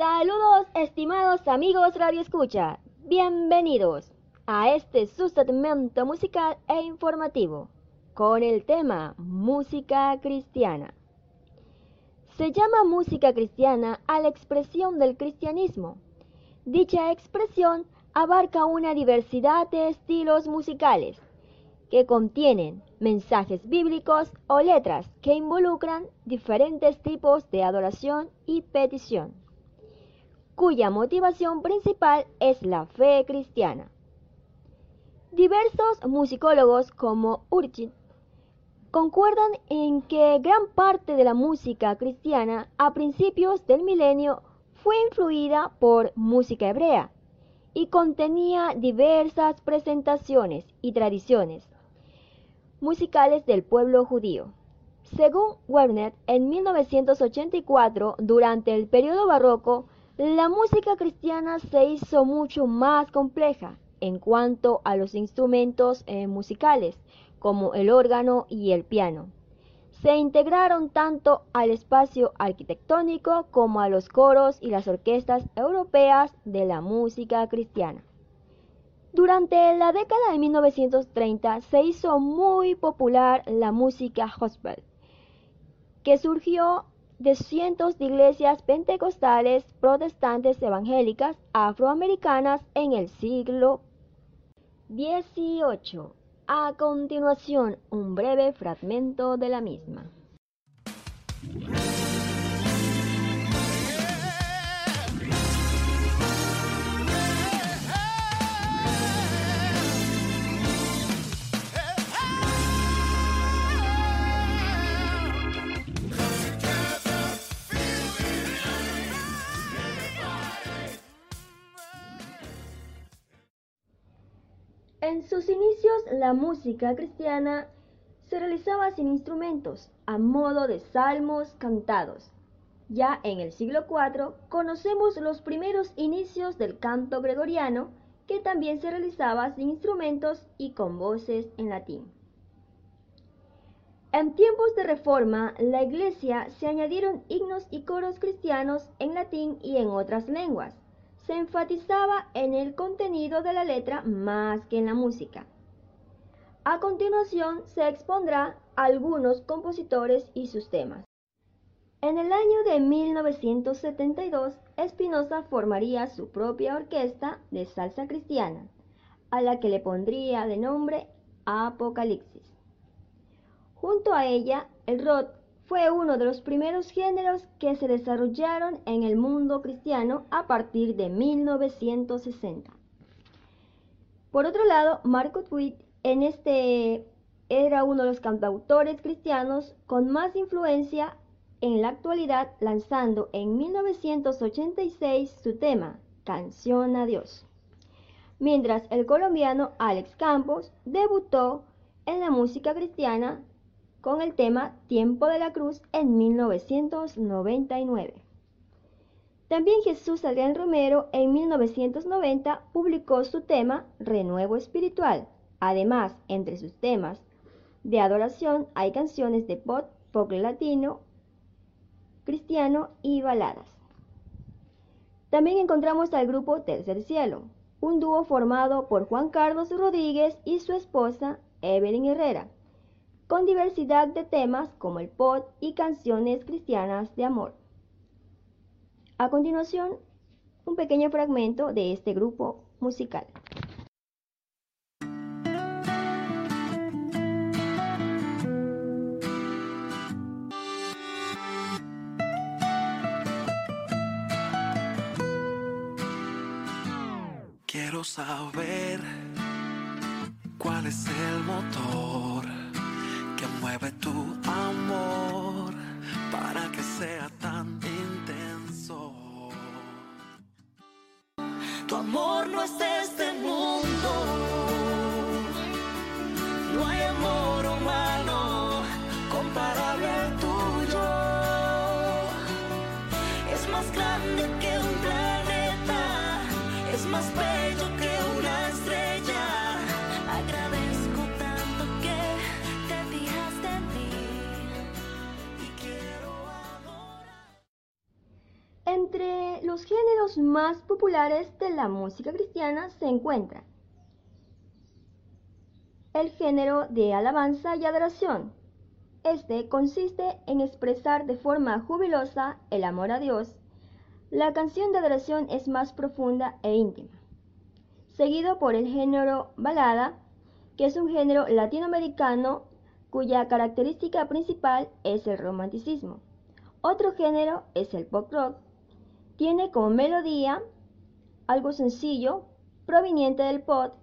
Saludos estimados amigos Radio Escucha, bienvenidos a este su segmento musical e informativo con el tema Música Cristiana. Se llama música cristiana a la expresión del cristianismo. Dicha expresión abarca una diversidad de estilos musicales que contienen mensajes bíblicos o letras que involucran diferentes tipos de adoración y petición cuya motivación principal es la fe cristiana. Diversos musicólogos como Urchin concuerdan en que gran parte de la música cristiana a principios del milenio fue influida por música hebrea y contenía diversas presentaciones y tradiciones musicales del pueblo judío. Según Werner, en 1984, durante el periodo barroco, la música cristiana se hizo mucho más compleja en cuanto a los instrumentos eh, musicales, como el órgano y el piano. Se integraron tanto al espacio arquitectónico como a los coros y las orquestas europeas de la música cristiana. Durante la década de 1930 se hizo muy popular la música gospel, que surgió de cientos de iglesias pentecostales, protestantes, evangélicas, afroamericanas en el siglo XVIII. A continuación, un breve fragmento de la misma. En sus inicios la música cristiana se realizaba sin instrumentos, a modo de salmos cantados. Ya en el siglo IV conocemos los primeros inicios del canto gregoriano, que también se realizaba sin instrumentos y con voces en latín. En tiempos de reforma, la iglesia se añadieron himnos y coros cristianos en latín y en otras lenguas se enfatizaba en el contenido de la letra más que en la música. A continuación se expondrá algunos compositores y sus temas. En el año de 1972, Espinosa formaría su propia orquesta de salsa cristiana, a la que le pondría de nombre Apocalipsis. Junto a ella, el rock fue uno de los primeros géneros que se desarrollaron en el mundo cristiano a partir de 1960. Por otro lado, Marco Witt en este era uno de los cantautores cristianos con más influencia en la actualidad, lanzando en 1986 su tema Canción a Dios. Mientras el colombiano Alex Campos debutó en la música cristiana con el tema Tiempo de la Cruz en 1999. También Jesús Adrián Romero en 1990 publicó su tema Renuevo Espiritual. Además, entre sus temas de adoración hay canciones de pop, pop latino, cristiano y baladas. También encontramos al grupo Tercer Cielo, un dúo formado por Juan Carlos Rodríguez y su esposa Evelyn Herrera con diversidad de temas como el pop y canciones cristianas de amor. A continuación, un pequeño fragmento de este grupo musical. Quiero saber cuál es el motor é tu. Los géneros más populares de la música cristiana se encuentran el género de alabanza y adoración. Este consiste en expresar de forma jubilosa el amor a Dios. La canción de adoración es más profunda e íntima. Seguido por el género balada, que es un género latinoamericano cuya característica principal es el romanticismo. Otro género es el pop rock. Tiene como melodía algo sencillo, proveniente del pop,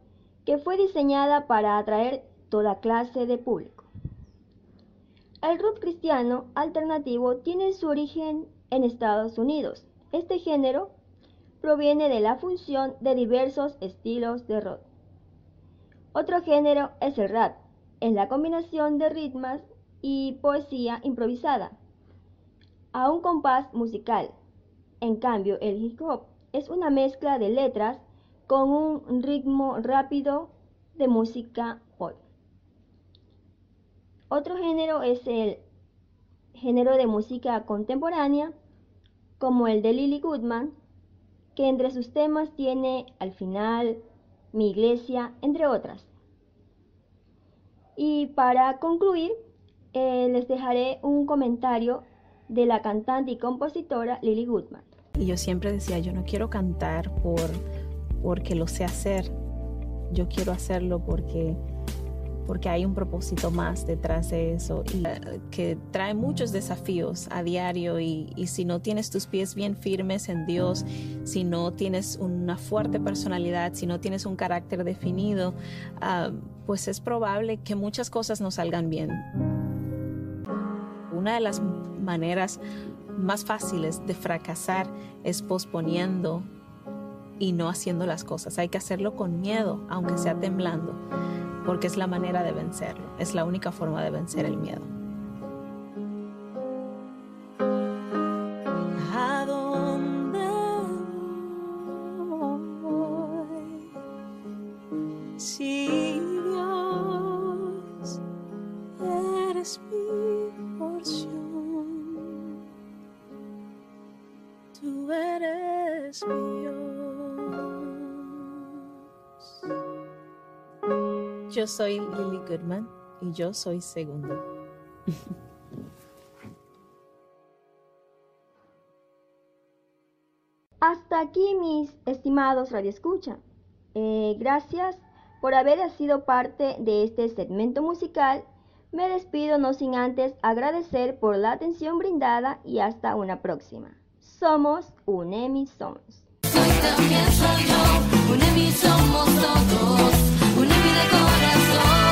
que fue diseñada para atraer toda clase de público. El rock cristiano alternativo tiene su origen en Estados Unidos. Este género proviene de la función de diversos estilos de rock. Otro género es el rap, es la combinación de ritmos y poesía improvisada a un compás musical. En cambio, el hip hop es una mezcla de letras con un ritmo rápido de música pop. Otro género es el género de música contemporánea, como el de Lily Goodman, que entre sus temas tiene al final mi iglesia, entre otras. Y para concluir, eh, les dejaré un comentario de la cantante y compositora Lily Goodman. Y yo siempre decía, yo no quiero cantar por porque lo sé hacer. Yo quiero hacerlo porque porque hay un propósito más detrás de eso y eh, que trae muchos desafíos a diario y, si no tienes tus pies bien firmes en Dios, si no tienes una fuerte personalidad, si no tienes un carácter definido, ah, pues es probable que muchas cosas no salgan bien. Una de las maneras más fáciles de fracasar es posponiendo y no haciendo las cosas. Hay que hacerlo con miedo, aunque sea temblando, porque es la manera de vencerlo, es la única forma de vencer el miedo. Yo soy Lily Goodman y yo soy segundo. Hasta aquí mis estimados radioescucha. Eh, gracias por haber sido parte de este segmento musical. Me despido no sin antes agradecer por la atención brindada y hasta una próxima. Somos Unemi Sons. Soy también soy yo, Unemi somos todos, de corazón.